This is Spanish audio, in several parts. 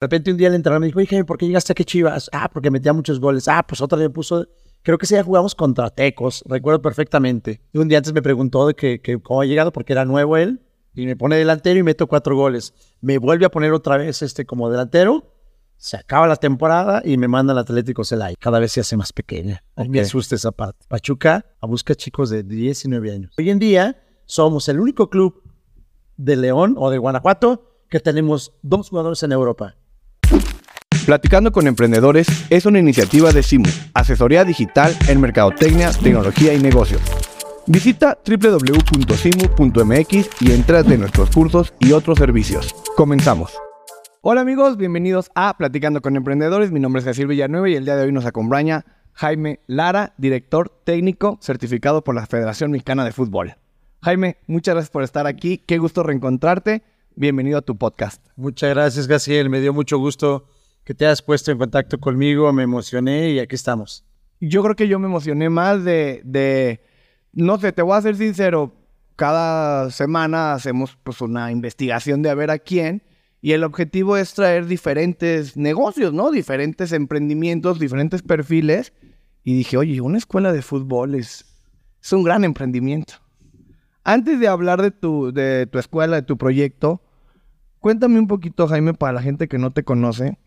De repente un día el entrenador me dijo, oye, ¿por qué llegaste aquí Chivas? Ah, porque metía muchos goles. Ah, pues otra vez me puso, creo que ese día jugamos contra Tecos, recuerdo perfectamente. Y un día antes me preguntó de que, que cómo ha llegado, porque era nuevo él, y me pone delantero y meto cuatro goles. Me vuelve a poner otra vez este como delantero, se acaba la temporada y me manda al Atlético Celay. Cada vez se hace más pequeña. Me asusta esa parte. Pachuca a busca chicos de 19 años. Hoy en día somos el único club de León o de Guanajuato que tenemos dos jugadores en Europa. Platicando con Emprendedores es una iniciativa de Simu, asesoría digital en mercadotecnia, tecnología y negocios. Visita www.simu.mx y entrate en nuestros cursos y otros servicios. Comenzamos. Hola amigos, bienvenidos a Platicando con Emprendedores. Mi nombre es Cecil Villanueva y el día de hoy nos acompaña Jaime Lara, director técnico certificado por la Federación Mexicana de Fútbol. Jaime, muchas gracias por estar aquí. Qué gusto reencontrarte. Bienvenido a tu podcast. Muchas gracias, Gaciel. Me dio mucho gusto que te hayas puesto en contacto conmigo. Me emocioné y aquí estamos. yo creo que yo me emocioné más de, de, no sé, te voy a ser sincero, cada semana hacemos pues una investigación de a ver a quién y el objetivo es traer diferentes negocios, ¿no? Diferentes emprendimientos, diferentes perfiles y dije, oye, una escuela de fútbol es, es un gran emprendimiento. Antes de hablar de tu, de tu escuela, de tu proyecto, cuéntame un poquito, Jaime, para la gente que no te conoce,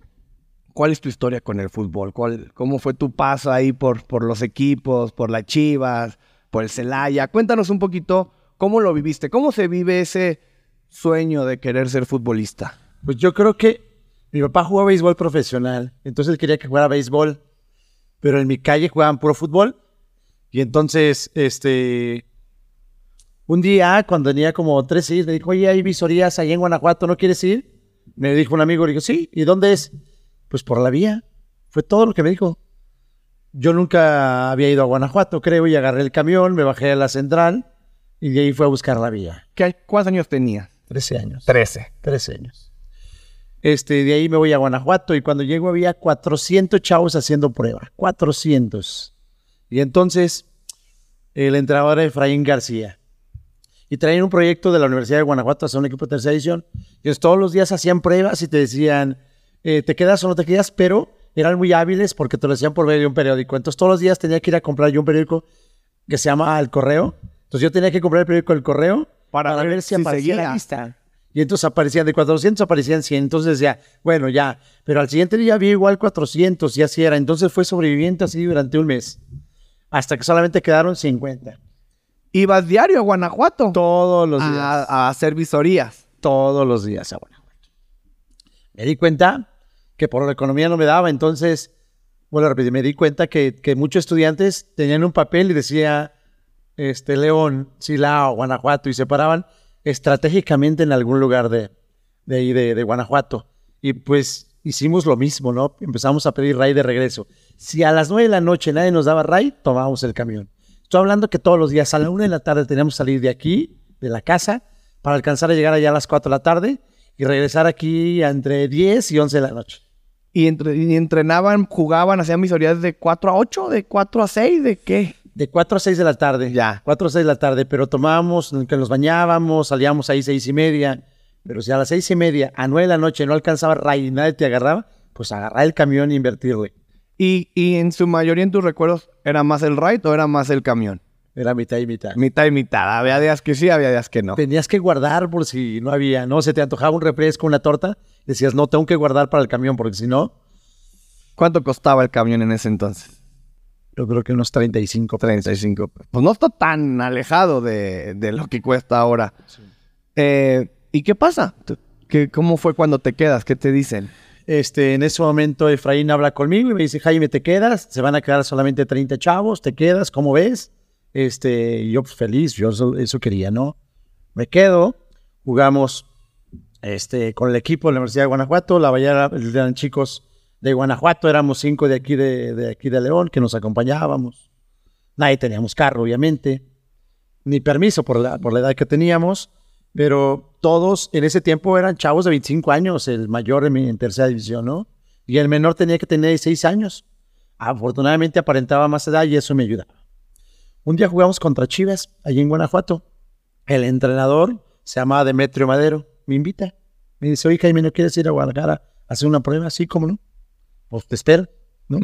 ¿Cuál es tu historia con el fútbol? ¿Cuál, ¿Cómo fue tu paso ahí por, los equipos, por la Chivas, por el Celaya? Cuéntanos un poquito cómo lo viviste, cómo se vive ese sueño de querer ser futbolista. Pues yo creo que mi papá jugaba béisbol profesional, entonces quería que jugara béisbol, pero en mi calle jugaban puro fútbol. Y entonces, este, un día cuando tenía como tres años, me dijo, oye, hay visorías ahí en Guanajuato, ¿no quieres ir? Me dijo un amigo, le digo, sí, ¿y dónde es? Pues por la vía. Fue todo lo que me dijo. Yo nunca había ido a Guanajuato, creo, y agarré el camión, me bajé a la central y de ahí fue a buscar la vía. ¿Qué, ¿Cuántos años tenías? 13 años. Trece. 13 años. Este, de ahí me voy a Guanajuato y cuando llego había 400 chavos haciendo prueba. 400. Y entonces el entrenador era Efraín García. Y traían un proyecto de la Universidad de Guanajuato hacia un equipo de tercera edición. Entonces todos los días hacían pruebas y te decían, eh, ¿te quedas o no te quedas? Pero eran muy hábiles porque te lo decían por medio de un periódico. Entonces todos los días tenía que ir a comprar yo un periódico que se llama El Correo. Entonces yo tenía que comprar el periódico El Correo Para ver si aparecía seguía. la lista. Y entonces aparecían de 400, aparecían 100. Entonces ya, bueno, ya. Pero al siguiente día había igual 400 y así era. Entonces fue sobreviviente así durante un mes. Hasta que solamente quedaron 50. ¿Ibas diario a Guanajuato? Todos los días. a, hacer visorías. Todos los días a Guanajuato. Me di cuenta que por la economía no me daba. Entonces, bueno, a repetir, me di cuenta que, que muchos estudiantes tenían un papel y decía este, León, Silao, Guanajuato y se paraban estratégicamente en algún lugar de, de ahí, de, de Guanajuato. Y pues hicimos lo mismo, ¿no? Empezamos a pedir ray de regreso. Si a las nueve de la noche nadie nos daba ray, tomábamos el camión. Estoy hablando que todos los días a la una de la tarde teníamos que salir de aquí, de la casa, para alcanzar a llegar allá a las cuatro de la tarde y regresar aquí entre 10 y 11 de la noche. ¿Y, entre- y entrenaban, jugaban, hacían visorías de 4 a 8, de 4 a 6, de qué? De 4 a 6 de la tarde. Ya. 4 a 6 de la tarde, pero tomábamos, que nos bañábamos, salíamos ahí seis y media. Pero si a las seis y media, a 9 de la noche no alcanzaba ray y nadie te agarraba, pues agarrar el camión e invertirle. Y, y en su mayoría en tus recuerdos, ¿era más el ride o era más el camión? Era mitad y mitad. Mitad y mitad. Había días que sí, había días que no. Tenías que guardar por si no había, no, se te antojaba un refresco, una torta, decías, no, tengo que guardar para el camión porque si no, ¿Cuánto costaba el camión en ese entonces? yo creo que unos 35. 35. Pues no está tan alejado de, de lo que cuesta ahora. Eh, ¿Y qué pasa? ¿Qué, ¿Cómo fue cuando te quedas? ¿Qué te dicen? Este, en ese momento Efraín habla conmigo y me dice, Jaime, ¿te quedas? Se van a quedar solamente 30 chavos, ¿te quedas? ¿Cómo ves? Este, yo pues, feliz, yo eso, eso quería, ¿no? Me quedo, jugamos este, con el equipo de la Universidad de Guanajuato, la mayoría eran chicos de Guanajuato, éramos cinco de aquí de, de aquí de León que nos acompañábamos. Nadie teníamos carro, obviamente, ni permiso por la, por la edad que teníamos, pero todos en ese tiempo eran chavos de 25 años, el mayor en, mi- tercera división, ¿no? Y el menor tenía que tener 16 años. Afortunadamente aparentaba más edad y eso me ayudaba. Un día jugamos contra Chivas, allí en Guanajuato. El entrenador se llamaba Demetrio Madero, me invita. Me dice, oye, Jaime, ¿no quieres ir a Guadalajara a ¿Hacer una prueba? Sí, ¿cómo no? Pues te espero, ¿no?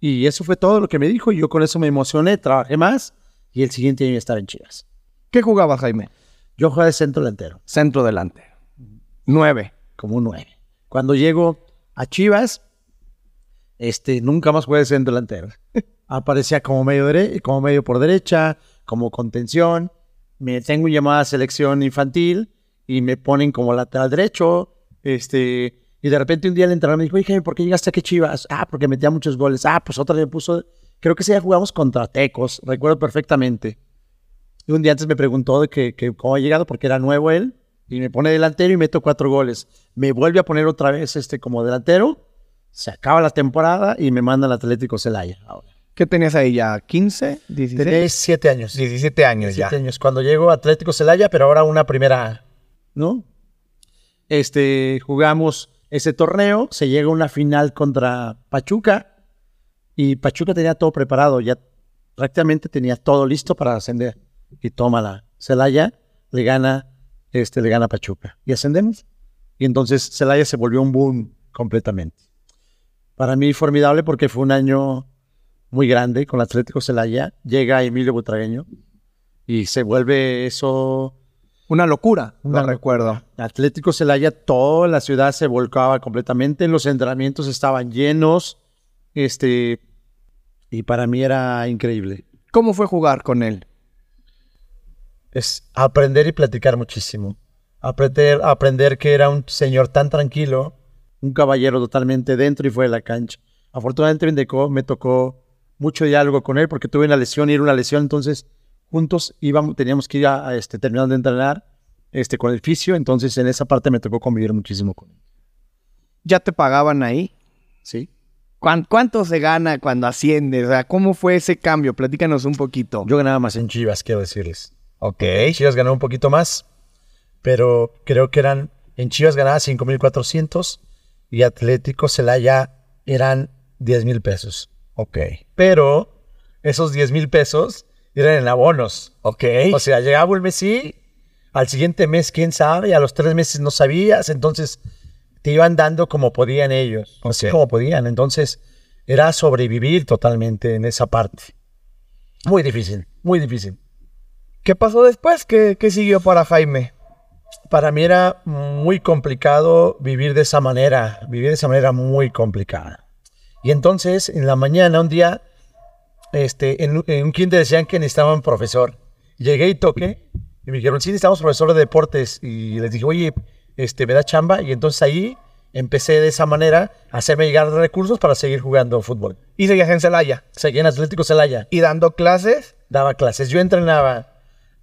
Y eso fue todo lo que me dijo. Y yo con eso me emocioné, trabajé más y el siguiente año estaba en Chivas. ¿Qué jugaba Jaime? Yo jugaba de centro delantero. Centro delantero. Nueve. Como un nueve. Cuando llego a Chivas, este, nunca más jugué de centro delantero. Aparecía como medio, dere- como medio por derecha, como contención. Me tengo llamada a selección infantil y me ponen como lateral derecho. Este, y de repente un día el entrenador me dijo, oye, ¿por qué llegaste aquí a Chivas? Ah, porque metía muchos goles. Ah, pues otra vez me puso, creo que ese día jugamos contra Tecos, recuerdo perfectamente. Y un día antes me preguntó de que, que cómo ha llegado, porque era nuevo él, y me pone delantero y meto cuatro goles. Me vuelve a poner otra vez este como delantero, se acaba la temporada y me manda al Atlético Celaya. Ahora. ¿Qué tenías ahí ya? ¿15? ¿16? Tenía siete años. 17 años ya. Siete años. Cuando llego a Atlético Celaya, pero ahora una primera ¿no? Este, jugamos ese torneo, se llega a una final contra Pachuca y Pachuca tenía todo preparado, ya prácticamente tenía todo listo para ascender. Y tómala, Celaya le gana, este, le gana Pachuca y ascendemos. Y entonces Celaya se volvió un boom completamente. Para mí formidable porque fue un año muy grande con Atlético Celaya. Llega Emilio Butragueño y se vuelve eso. Una locura, no recuerdo. Atlético Celaya, toda la ciudad se volcaba completamente. Los entrenamientos estaban llenos. Este. Y para mí era increíble. ¿Cómo fue jugar con él? Es aprender y platicar muchísimo. Aprender, aprender que era un señor tan tranquilo, un caballero totalmente dentro y fuera de la cancha. Afortunadamente me tocó, me tocó mucho diálogo con él porque tuve una lesión y era una lesión, entonces juntos íbamos, teníamos que ir a, a, este, terminar de entrenar este, con el fisio, entonces en esa parte me tocó convivir muchísimo con él. ¿Ya te pagaban ahí? ¿Sí? ¿Cuán- ¿Cuánto se gana cuando asciendes? O sea, ¿cómo fue ese cambio? Platícanos un poquito. Yo ganaba más en Chivas, quiero decirles. Ok, Chivas ganó un poquito más, pero creo que eran, en Chivas ganaba 5.400 y Atlético Celaya eran 10 mil pesos. Ok. Pero esos 10 mil pesos eran en abonos. Ok. O sea, llegaba el mes sí, al siguiente mes quién sabe, y a los tres meses no sabías, entonces te iban dando como podían ellos, Ok. así como podían. Entonces era sobrevivir totalmente en esa parte. Muy difícil, muy difícil. ¿Qué pasó después? ¿Qué, qué siguió para Jaime? Para mí era muy complicado vivir de esa manera, vivir de esa manera muy complicada. Y entonces, en la mañana, un día, este, en, un- en un kinder decían que necesitaban profesor. Llegué y toqué, y me dijeron, sí, necesitamos profesor de deportes. Y les dije, oye, este, ¿me da chamba? Y entonces ahí empecé de esa manera a hacerme llegar recursos para seguir jugando fútbol. Y seguías en Celaya. Seguí en Atlético Celaya Y dando clases. daba clases. Yo entrenaba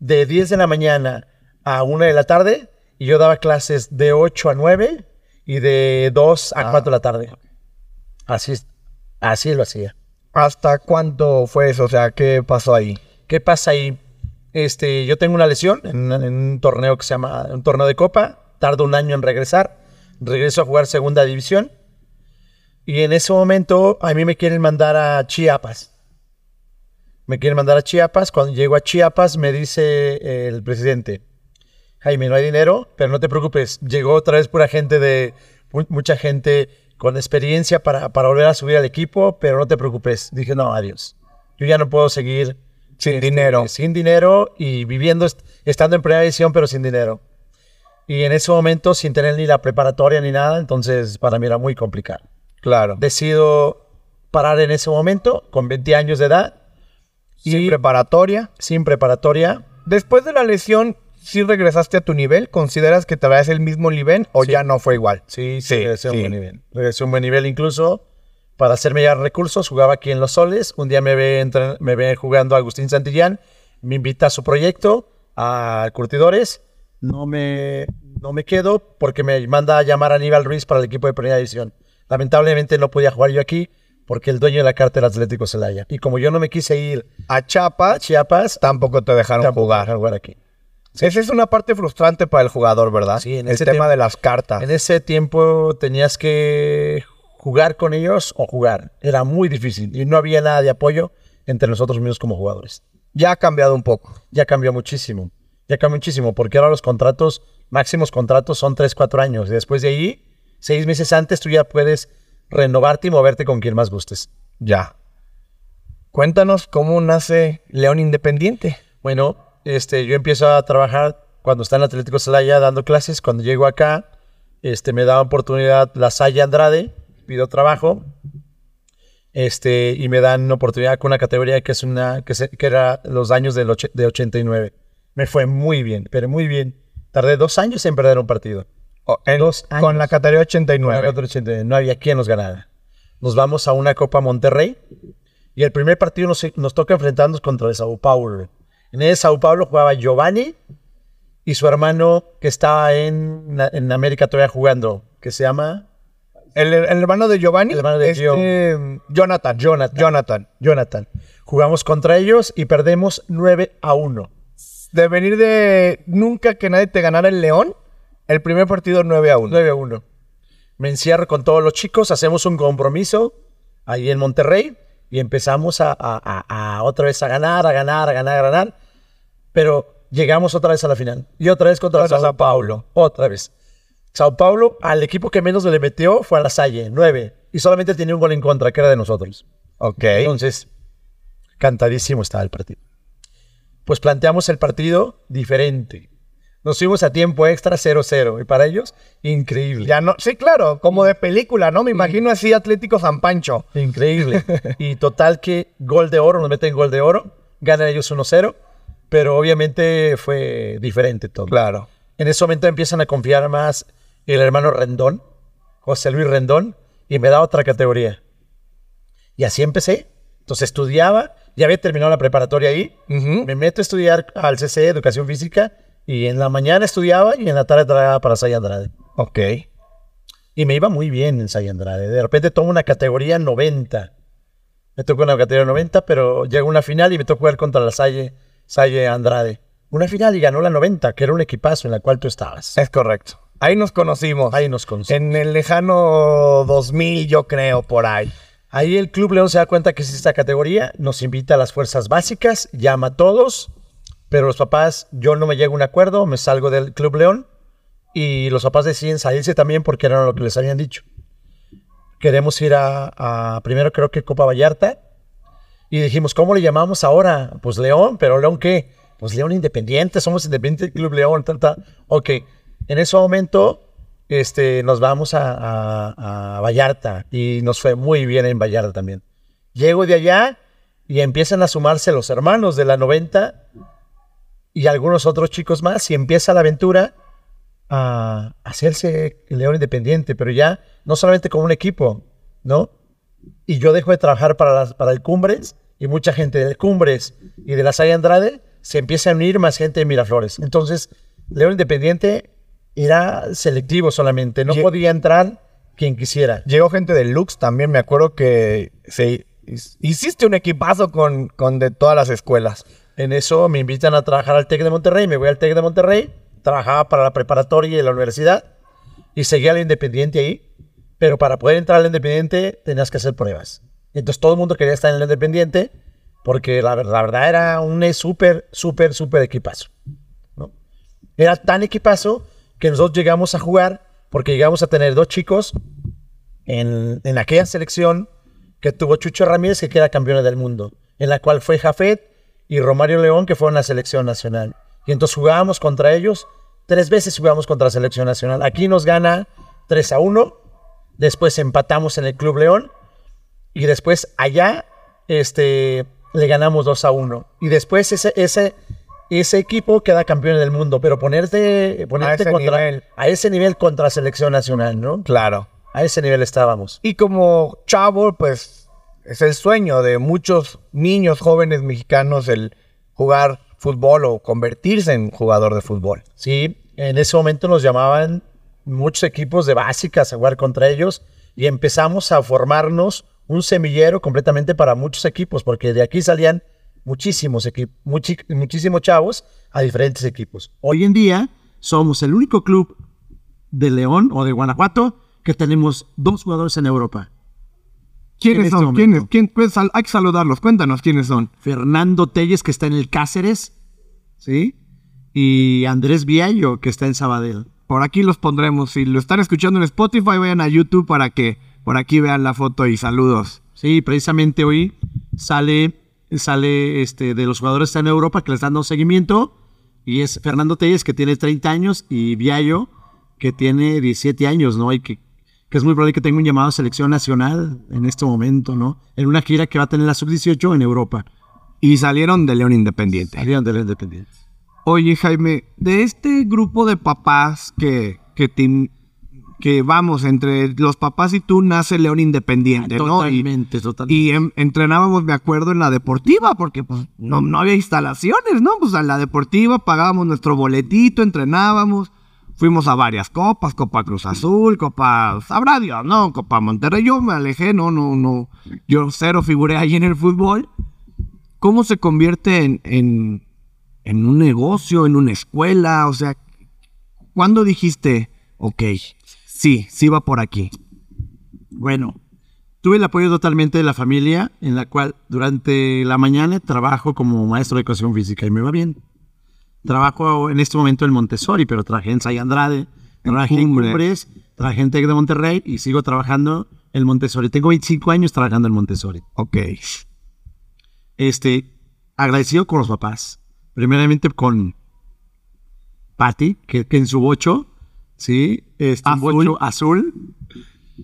de 10 de la mañana a 1 de la tarde y yo daba clases de 8 a 9 y de 2 a 4 de la tarde. Así, así lo hacía. ¿Hasta cuánto fue eso? O sea, ¿qué pasó ahí? ¿Qué pasa ahí? Este, yo tengo una lesión en, en un torneo que se llama un torneo de copa. Tardo un año en regresar. Regreso a jugar segunda división. Y en ese momento a mí me quieren mandar a Chiapas. Me quieren mandar a Chiapas. Cuando llego a Chiapas me dice el presidente, Jaime, no hay dinero, pero no te preocupes. Llegó otra vez pura gente de, mu- mucha gente con experiencia para, para volver a subir al equipo, pero no te preocupes. Dije, no, adiós. Yo ya no puedo seguir Sin este, dinero. Sin dinero y viviendo, est- estando en primera división, pero sin dinero. Y en ese momento, sin tener ni la preparatoria ni nada, entonces para mí era muy complicado. Claro. Decido parar en ese momento, con 20 años de edad, Sin preparatoria. sin preparatoria. Después de la lesión, ¿sí regresaste a tu nivel? ¿Consideras que te veas el mismo nivel o Sí. ya no fue igual? Sí, sí, Sí, regresé a un buen nivel. Regresé a un buen nivel incluso para hacerme llegar recursos. Jugaba aquí en Los Soles. Un día me ve, me ve jugando Agustín Santillán. Me invita a su proyecto, a Curtidores. No me, no me quedo porque me manda a llamar a Aníbal Ruiz para el equipo de primera división. Lamentablemente no podía jugar yo aquí porque el dueño de la carta era Atlético Celaya. Y como yo no me quise ir A a Chiapas Chiapas, tampoco te dejaron tampoco jugar. jugar aquí. Esa es una parte frustrante para el jugador, ¿verdad? Sí, en el ese tema tiempo- de las cartas. En ese tiempo tenías que jugar con ellos o jugar. Era muy difícil y no había nada de apoyo entre nosotros mismos como jugadores. Ya ha cambiado un poco. Ya cambió muchísimo. Ya cambió muchísimo porque ahora los contratos, máximos contratos son 3, 4 años. Y después de ahí seis meses antes tú ya puedes renovarte y moverte con quien más gustes. Ya. Cuéntanos cómo nace León Independiente. Bueno, este, yo empiezo a trabajar cuando está en Atlético Celaya dando clases. Cuando llego acá, este, me da oportunidad la Salle Andrade, pido trabajo, este, y me dan oportunidad con una categoría que es una, que, se- que era los años del de 89. Me fue muy bien, pero muy bien. Tardé dos años en perder un partido. O- en- Dos con la categoría No 89. había otro 89, no había quien nos ganara. Nos vamos a una Copa Monterrey y el primer partido nos, nos toca enfrentarnos contra el Sao Paulo. En el Sao Paulo jugaba Giovanni y su hermano que estaba en, en América todavía jugando, que se llama El, el hermano de Giovanni. El hermano de este, Gio. Jonathan. Jonathan. Jonathan. Jonathan. Jugamos contra ellos y perdemos 9 a 1. De venir de nunca que nadie te ganara el León, el primer partido 9 a 1. 9 a 1. Me encierro con todos los chicos, hacemos un compromiso ahí en Monterrey y empezamos a, a- a- a otra vez a ganar, a ganar, a ganar, a ganar. Pero llegamos otra vez a la final. Y otra vez contra Contra Sao Sao Paulo. Otra vez. Sao Paulo, al equipo que menos le metió fue a la Salle, 9. Y solamente tenía un gol en contra, que era de nosotros. Ok. Entonces, cantadísimo estaba el partido. Pues planteamos el partido diferente. Nos fuimos a tiempo extra 0-0. Y para ellos, increíble. Ya no, sí, claro, como de película, ¿no? Me imagino así Atlético San Pancho. Increíble. y total que gol de oro, nos meten gol de oro. Ganan ellos 1-0. Pero obviamente fue diferente todo. Claro. En ese momento empiezan a confiar más el hermano Rendón, José Luis Rendón, y me da otra categoría. Y así empecé. Entonces estudiaba, ya había terminado la preparatoria ahí, me meto a estudiar al CC, Educación Física, y en la mañana estudiaba y en la tarde trabajaba para Say Andrade. Ok. Y me iba muy bien en Say Andrade. De repente tomo una categoría 90. Me tocó una categoría 90, pero llegó una final y me tocó jugar contra la Salle, Salle Andrade. Una final y ganó la 90, que era un equipazo en la cual tú estabas. Es correcto. Ahí nos conocimos. Ahí nos conocimos. En el lejano 2000, yo creo, por ahí. Ahí el Club León se da cuenta que es esta categoría, nos invita a las fuerzas básicas, llama a todos, pero los papás, yo no me llego a un acuerdo, me salgo del Club León y los papás deciden salirse también porque era lo que les habían dicho. Queremos ir a, a primero creo que Copa Vallarta y dijimos, ¿cómo le llamamos ahora? Pues León, pero León qué? Pues León Independiente, somos Independiente del Club León, tal, tal. Ok, en ese momento este, nos vamos a, a- a Vallarta y nos fue muy bien en Vallarta también. Llego de allá y empiezan a sumarse los hermanos de la 90 y algunos otros chicos más y empieza la aventura a hacerse León Independiente, pero ya no solamente como un equipo, ¿no? Y yo dejo de trabajar para, las, para el Cumbres y mucha gente del Cumbres y de la Salle Andrade se empieza a unir más gente de Miraflores. Entonces, León Independiente era selectivo solamente, no podía entrar quien quisiera. Llegó gente de Lux también, me acuerdo que se, hiciste un equipazo con, con de todas las escuelas. En eso me invitan a trabajar al TEC de Monterrey, me voy al TEC de Monterrey, trabajaba para la preparatoria y la universidad y seguía al Independiente ahí, pero para poder entrar al Independiente tenías que hacer pruebas. Entonces todo el mundo quería estar en el Independiente porque la, ver- la verdad era un súper, súper, súper equipazo. ¿no? Era tan equipazo que nosotros llegamos a jugar porque llegamos a tener dos chicos en, en aquella selección que tuvo Chucho Ramírez, que queda campeón del mundo, en la cual fue Jafet y Romario León, que fueron a la selección nacional. Y entonces jugábamos contra ellos, tres veces jugamos contra la selección nacional. Aquí nos gana 3 a 1, después empatamos en el Club León, y después allá este, le ganamos 2 a 1. Y después ese, ese, ese equipo queda campeón del mundo, pero ponerte, ponerte ese contra, nivel. a ese nivel contra la selección nacional, ¿no? Claro. A ese nivel estábamos. Y como chavo, pues es el sueño de muchos niños jóvenes mexicanos el jugar fútbol o convertirse en jugador de fútbol. Sí, en ese momento nos llamaban muchos equipos de básicas a jugar contra ellos y empezamos a formarnos un semillero completamente para muchos equipos, porque de aquí salían muchísimos equipos, muchísimos chavos a diferentes equipos. Hoy en día somos el único club de León o de Guanajuato que tenemos dos jugadores en Europa. ¿Quiénes este son? ¿Quiénes? ¿Quién? Pues, hay que saludarlos. Cuéntanos quiénes son. Fernando Telles, que está en el Cáceres, ¿sí? Y Andrés Viallo, que está en Sabadell. Por aquí los pondremos. Si lo están escuchando en Spotify, vayan a YouTube para que por aquí vean la foto y saludos. Sí, precisamente hoy sale, sale este, de los jugadores que están en Europa que les están dando seguimiento. Y es Fernando Telles, que tiene 30 años, y Viallo, que tiene 17 años, ¿no? Y que, que es muy probable que tenga un llamado a selección nacional en este momento, ¿no? En una gira que va a tener la sub-18 en Europa. Y salieron de León Independiente. Salieron de la Independiente. Oye, Jaime, de este grupo de papás que, que, te- que vamos, entre los papás y tú nace León Independiente, ¿no? Y, Totalmente, totalmente. y em- entrenábamos, me acuerdo, en la deportiva, porque pues no, no había instalaciones, ¿no? Pues en la deportiva pagábamos nuestro boletito, entrenábamos, fuimos a varias copas, Copa Cruz Azul, Copa, sabrá Dios, ¿no? Copa Monterrey, yo me alejé, no, no, no, yo cero figuré ahí en el fútbol. ¿Cómo se convierte en, en, un negocio, en una escuela? O sea, ¿cuándo dijiste, ok, sí, sí va por aquí? Bueno, tuve el apoyo totalmente de la familia, en la cual durante la mañana trabajo como maestro de educación física y me va bien. Trabajo en este momento en Montessori, pero trabajé en Say Andrade, trabajé en Cumbre. Cumbres, trabajé en Tec de Monterrey y sigo trabajando en Montessori. Tengo 25 años trabajando en Montessori. Ok. Este, agradecido con los papás. Primeramente con Patty, que, que en su bocho, ¿sí? Este, un Azul. bocho azul.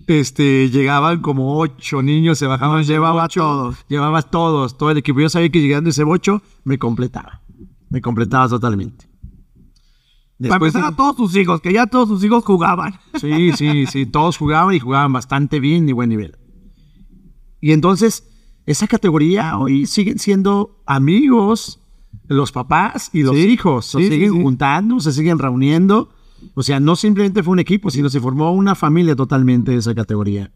Este, llegaban como ocho niños, se bajaban, llevaba todos, llevaba todos, todo el equipo. Yo sabía que llegando ese bocho me completaba, me completaba totalmente. Para Después, empezar a todos sus hijos, que ya todos sus hijos jugaban. Sí, sí, sí, todos jugaban y jugaban bastante bien y buen nivel. Y entonces, esa categoría hoy siguen siendo amigos los papás y los Sí, hijos. Se sí, sí, siguen sí. juntando, se siguen reuniendo. O sea, no simplemente fue un equipo, sino se formó una familia totalmente de esa categoría.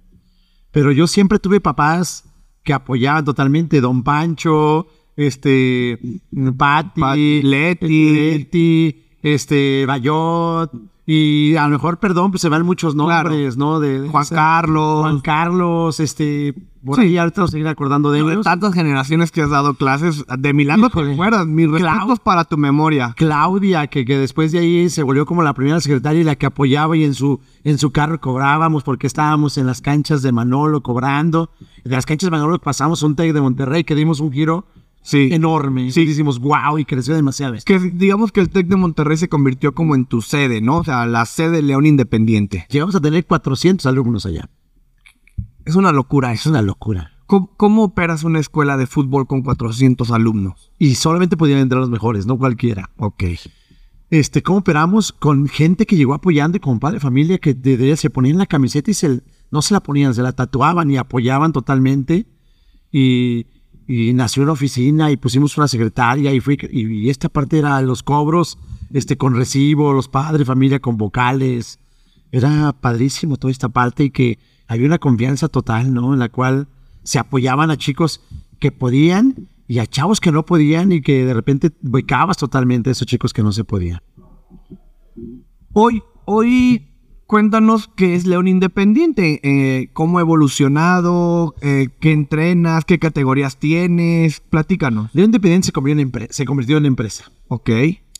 Pero yo siempre tuve papás que apoyaban totalmente. Don Pancho, este, Patti, Pati, Leti. Leti, este, Bayot. Y a lo mejor, perdón, pues se van muchos nombres, ¿no? De, de Juan Carlos. Juan Carlos, este, por Sí. ahorita nos seguir acordando de ellos. tantas generaciones que has dado clases, de Milano te acuerdas. Mis respetos para tu memoria. Claudia, que, que después de ahí se volvió como la primera secretaria y la que apoyaba y en su, en su carro cobrábamos porque estábamos en las canchas de Manolo cobrando. De las canchas de Manolo pasamos a un TEC de Monterrey que dimos un giro Sí. enorme. Sí. Hicimos wow y creció demasiado. Que digamos que el TEC de Monterrey se convirtió como en tu sede, ¿no? O sea, la sede de León Independiente. Llegamos a tener 400 alumnos allá. Es una locura Es una locura. ¿Cómo, cómo operas una escuela de fútbol con 400 alumnos? Y solamente podían entrar los mejores, no cualquiera. Ok. Este, ¿cómo operamos con gente que llegó apoyando y con padre de familia que de, de- se ponían la camiseta y se, no se la ponían, se la tatuaban y apoyaban totalmente? Y, y nació una oficina y pusimos una secretaria y, fui, y, esta parte era los cobros este, con recibo, los padres familia con vocales. Era padrísimo toda esta parte y que había una confianza total, ¿no? En la cual se apoyaban a chicos que podían y a chavos que no podían y que de repente becabas totalmente esos chicos que no se podían. Hoy, hoy, cuéntanos qué es León Independiente, eh, cómo ha evolucionado, eh, qué entrenas, qué categorías tienes, platícanos. León Independiente se convirtió, en empre- se convirtió en empresa. Ok.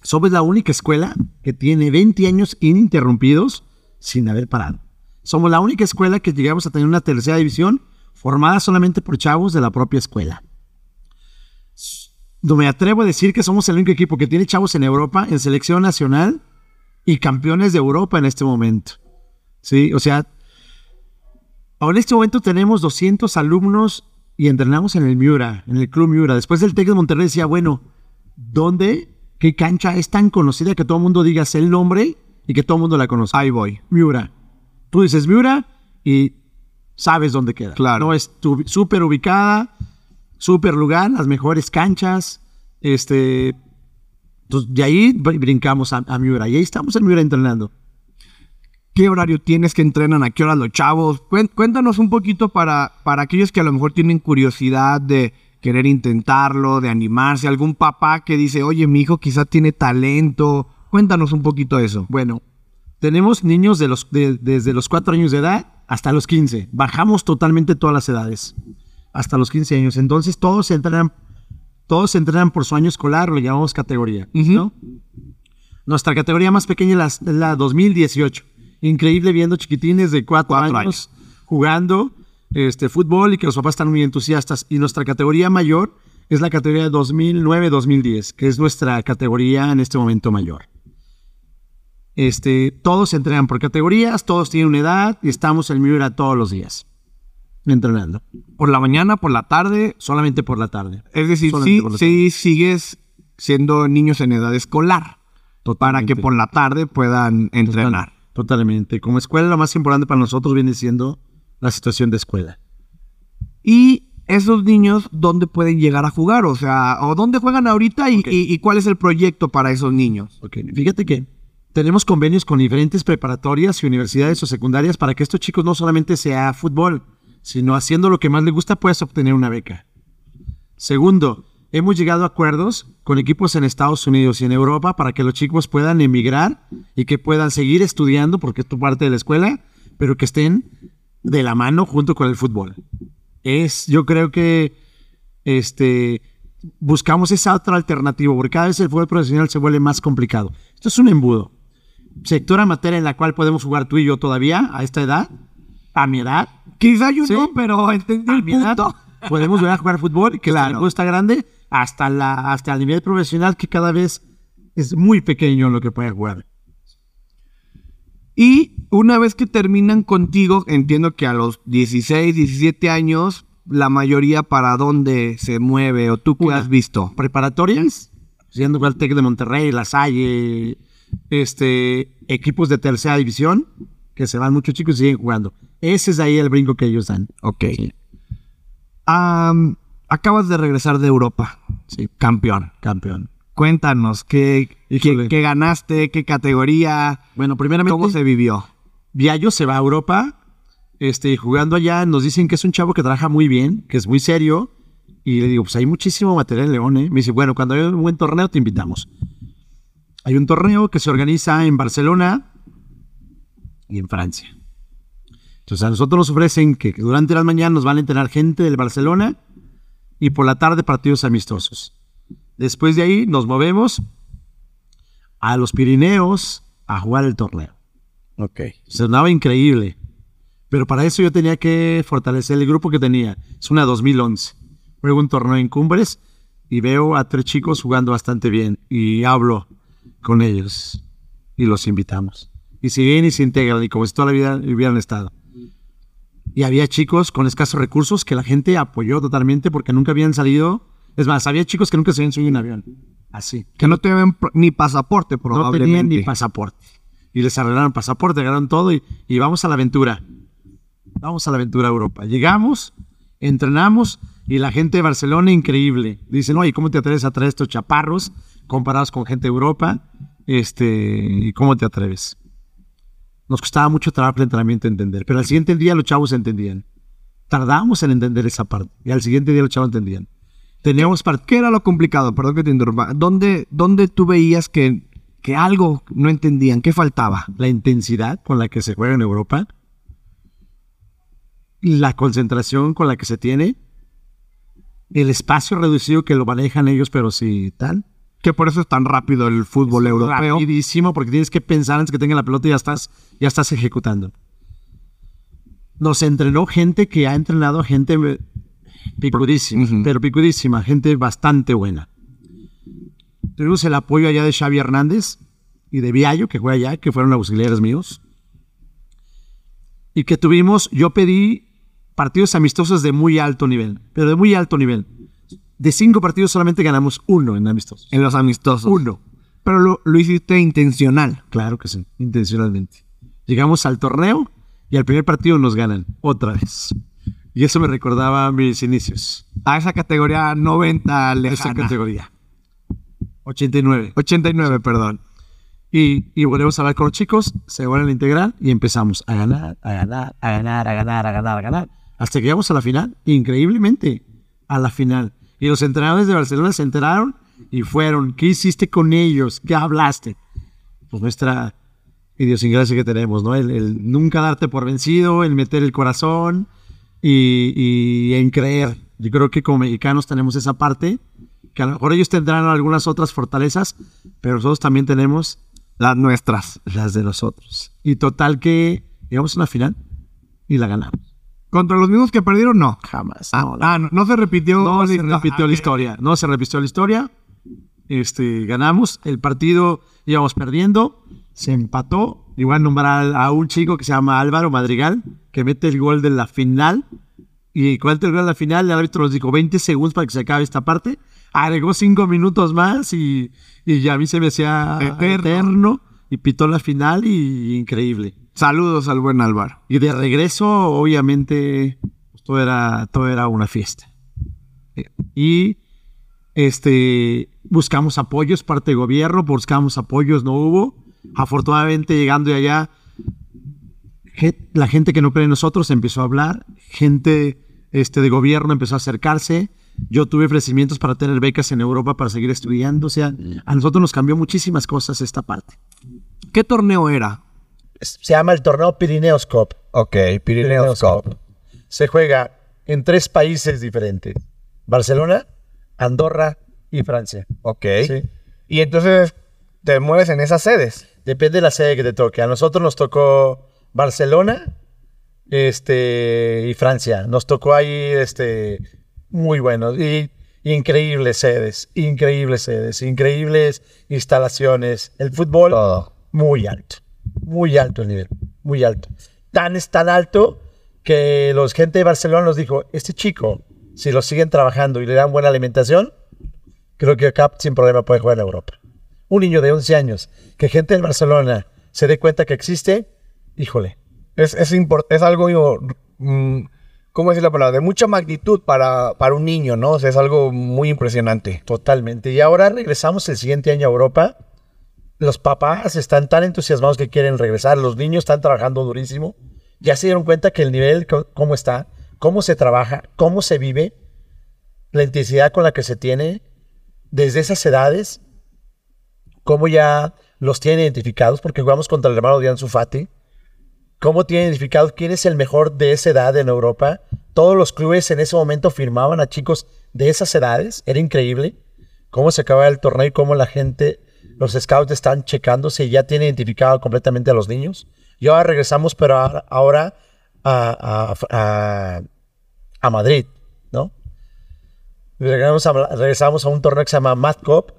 Somos la única escuela que tiene 20 años ininterrumpidos sin haber parado. Somos la única escuela que llegamos a tener una tercera división formada solamente por chavos de la propia escuela. No me atrevo a decir que somos el único equipo que tiene chavos en Europa, en selección nacional y campeones de Europa en este momento. Sí, o sea, ahora en este momento tenemos 200 alumnos y entrenamos en el Miura, en el Club Miura. Después del TEC de Monterrey decía, bueno, ¿dónde? ¿Qué cancha es tan conocida que todo el mundo diga el nombre y que todo el mundo la conozca? Ahí voy. Miura. Tú dices Miura y sabes dónde queda. Claro. No es súper ubicada, súper lugar, las mejores canchas. Este. Entonces, de ahí br- brincamos a, a Miura. Y ahí estamos en Miura entrenando. ¿Qué horario tienes que entrenan? ¿A qué hora los chavos? Cuéntanos un poquito para, para aquellos que a lo mejor tienen curiosidad de querer intentarlo, de animarse. Algún papá que dice, oye, mi hijo quizá tiene talento. Cuéntanos un poquito eso. Bueno, tenemos niños de los, de- desde los 4 años de edad hasta los 15. Bajamos totalmente todas las edades. Hasta los 15 años. Entonces todos se entrenan, todos se entrenan por su año escolar, lo llamamos categoría. ¿no? Nuestra categoría más pequeña es la, es la 2018. Increíble viendo chiquitines de cuatro, Cuatro años, jugando este, fútbol y que los papás están muy entusiastas. Y nuestra categoría mayor es la categoría 2009-2010, que es nuestra categoría en este momento mayor. Este, todos se entrenan por categorías, todos tienen una edad y estamos en Miura todos los días entrenando. Por la mañana, por la tarde. Solamente por la tarde. Es decir, sí, sigues siendo niños en edad escolar. Para que por la tarde puedan entrenar. Totalmente. Como escuela, lo más importante para nosotros viene siendo la situación de escuela. Y esos niños, ¿dónde pueden llegar a jugar? O sea, ¿o dónde juegan ahorita y, Ok. y- y cuál es el proyecto para esos niños? Ok, Fíjate que tenemos convenios con diferentes preparatorias y universidades o secundarias para que estos chicos no solamente sea fútbol, sino haciendo lo que más les gusta puedes obtener una beca. Segundo, hemos llegado a acuerdos con equipos en Estados Unidos y en Europa para que los chicos puedan emigrar y que puedan seguir estudiando porque es tu parte de la escuela, pero que estén de la mano junto con el fútbol. Es, yo creo que este, buscamos esa otra alternativa, porque cada vez el fútbol profesional se vuelve más complicado. Esto es un embudo. Sector amateur en la cual podemos jugar tú y yo todavía, a esta edad, a mi edad, Quizá yo Sí. no, pero entendí el mi edad, punto. Podemos volver a jugar fútbol, que Claro. el embudo está grande, hasta, la, hasta el nivel profesional que cada vez es muy pequeño lo que puede jugar. Y una vez que terminan contigo, entiendo que a los 16, 17 años, la mayoría para dónde se mueve o tú qué Una. has visto. preparatorias, siendo el Tec de Monterrey, La Salle, este, equipos de tercera división, que se van muchos chicos y siguen jugando. Ese es ahí el brinco que ellos dan. Ok. Am, acabas de regresar de Europa. Sí, Campeón. campeón. Cuéntanos, ¿qué, qué, ganaste? ¿Qué categoría? Bueno, primeramente, ¿Cómo se vivió? Viallo se va a Europa, este, jugando allá nos dicen que es un chavo que trabaja muy bien, que es muy serio, y le digo, pues hay muchísimo material en León, ¿eh? Me dice, bueno, cuando haya un buen torneo te invitamos. Hay un torneo que se organiza en Barcelona y en Francia. Entonces a nosotros nos ofrecen que durante las mañanas nos van a entrenar gente del Barcelona y por la tarde partidos amistosos. Después de ahí nos movemos a los Pirineos a jugar el torneo. Ok. Sonaba increíble. Pero para eso yo tenía que fortalecer el grupo que tenía. Es una 2011. Juego un torneo en Cumbres y veo a tres chicos jugando bastante bien. Y hablo con ellos y los invitamos. Y si vienen y se integran y como si toda la vida hubieran estado. Y había chicos con escasos recursos que la gente apoyó totalmente porque nunca habían salido. Es más, había chicos que nunca se habían subido en un avión. Así. Que no pro- ni pasaporte, No probablemente. tenían ni pasaporte. Y les arreglaron pasaporte, agarraron todo y, y vamos a la aventura. Vamos a la aventura a Europa. Llegamos, entrenamos y la gente de Barcelona increíble. Dicen, oye, ¿cómo te atreves a traer estos chaparros comparados con gente de Europa? Este, ¿y cómo te atreves? Nos costaba mucho trabajo el entrenamiento entender, pero al siguiente día los chavos entendían. Tardamos en entender esa parte y al siguiente día los chavos entendían. Teníamos part- ¿Qué era lo complicado? Perdón que te interrumpa. ¿Dónde, dónde tú veías que, que algo no entendían? ¿Qué faltaba? la intensidad con la que se juega en Europa, la concentración con la que se tiene, el espacio reducido que lo manejan ellos, pero sí tal. Que por eso es tan rápido el fútbol europeo. Rapidísimo, porque tienes que pensar antes que tenga la pelota y ya estás, ya estás ejecutando. Nos entrenó gente que ha entrenado gente eh, picudísima, pero picudísima, gente bastante buena. Tuvimos el apoyo allá de Xavi Hernández y de Viallo, que fue allá, que fueron auxiliares míos. Y que tuvimos, yo pedí partidos amistosos de muy alto nivel, pero de muy alto nivel. De cinco partidos solamente ganamos uno en amistosos. En los amistosos. Uno. Pero lo, lo hiciste intencional. Claro que sí, intencionalmente. Llegamos al torneo y al primer partido nos ganan, otra vez. Y eso me recordaba a mis inicios. A esa categoría 90 Esa lejana. categoría. 89. 89, perdón. Y, y volvemos a hablar con los chicos, se vuelven a integrar y empezamos a ganar, a ganar, a ganar, a ganar, a ganar, a ganar. Hasta que llegamos a la final, increíblemente, a la final. Y los entrenadores de Barcelona se enteraron y fueron. ¿Qué hiciste con ellos? ¿Qué hablaste? Pues nuestra idiosincrasia que tenemos, ¿no? El, nunca darte por vencido, el meter el corazón y, y en creer. Yo creo que como mexicanos tenemos esa parte, que a lo mejor ellos tendrán algunas otras fortalezas, pero nosotros también tenemos Las nuestras. las de nosotros. Y total que llegamos a una final y la ganamos. ¿Contra los mismos que perdieron? No. Jamás. Ah, No, ah, no, no se repitió. No se Ah, repitió la ok. historia. No se repitió la historia. Este, ganamos. El partido íbamos perdiendo. Se empató. Igual nombrar a un chico que se llama Álvaro Madrigal, que mete el gol de la final. Y cuando el gol de la final, el árbitro nos dijo 20 segundos para que se acabe esta parte. Agregó 5 minutos más y, y ya a mí se me hacía Eterno. eterno. Y pitó la final y increíble. Saludos al buen Álvaro. Y de regreso, obviamente, pues, todo era, todo era una fiesta. Y este, buscamos apoyos, parte del gobierno, buscamos apoyos, no hubo. Afortunadamente, llegando de allá, la gente que no cree en nosotros empezó a hablar, gente este, de gobierno empezó a acercarse. Yo tuve ofrecimientos para tener becas en Europa para seguir estudiando. O sea, a nosotros nos cambió muchísimas cosas esta parte. ¿Qué torneo era? Se llama el torneo Pirineos Cup. Ok, Pirineos Cup. Se juega en tres países diferentes. Barcelona, Andorra y Francia. Ok. Sí. Y entonces te mueves en esas sedes. Depende de la sede que te toque. A nosotros nos tocó Barcelona este, y Francia. Nos tocó ahí este, muy buenos y increíbles sedes, increíbles sedes, increíbles instalaciones. El fútbol Todo. muy alto, muy alto el nivel, muy alto. Tan es tan alto que los gente de Barcelona nos dijo, este chico, si lo siguen trabajando y le dan buena alimentación, creo que acá sin problema puede jugar en Europa. Un niño de 11 años, que gente del Barcelona se dé cuenta que existe, híjole, Es, es, es algo, mm, ¿cómo decir la palabra? De mucha magnitud para, para un niño, ¿no? O sea, es algo muy impresionante. totalmente. Y ahora regresamos el siguiente año a Europa. Los papás están tan entusiasmados que quieren regresar, los niños están trabajando durísimo. Ya se dieron cuenta que el nivel, cómo está, cómo se trabaja, cómo se vive, la intensidad con la que se tiene desde esas edades, cómo ya los tienen identificados, porque jugamos contra el hermano de Ansu Fati, cómo tienen identificados quién es el mejor de esa edad en Europa. Todos los clubes en ese momento firmaban a chicos de esas edades, era increíble cómo se acaba el torneo y cómo la gente, los scouts están checándose y ya tienen identificado completamente a los niños. Y ahora regresamos, pero ahora, a, a- a- a Madrid, ¿no? Regresamos a, regresamos a un torneo que se llama Mad Cup.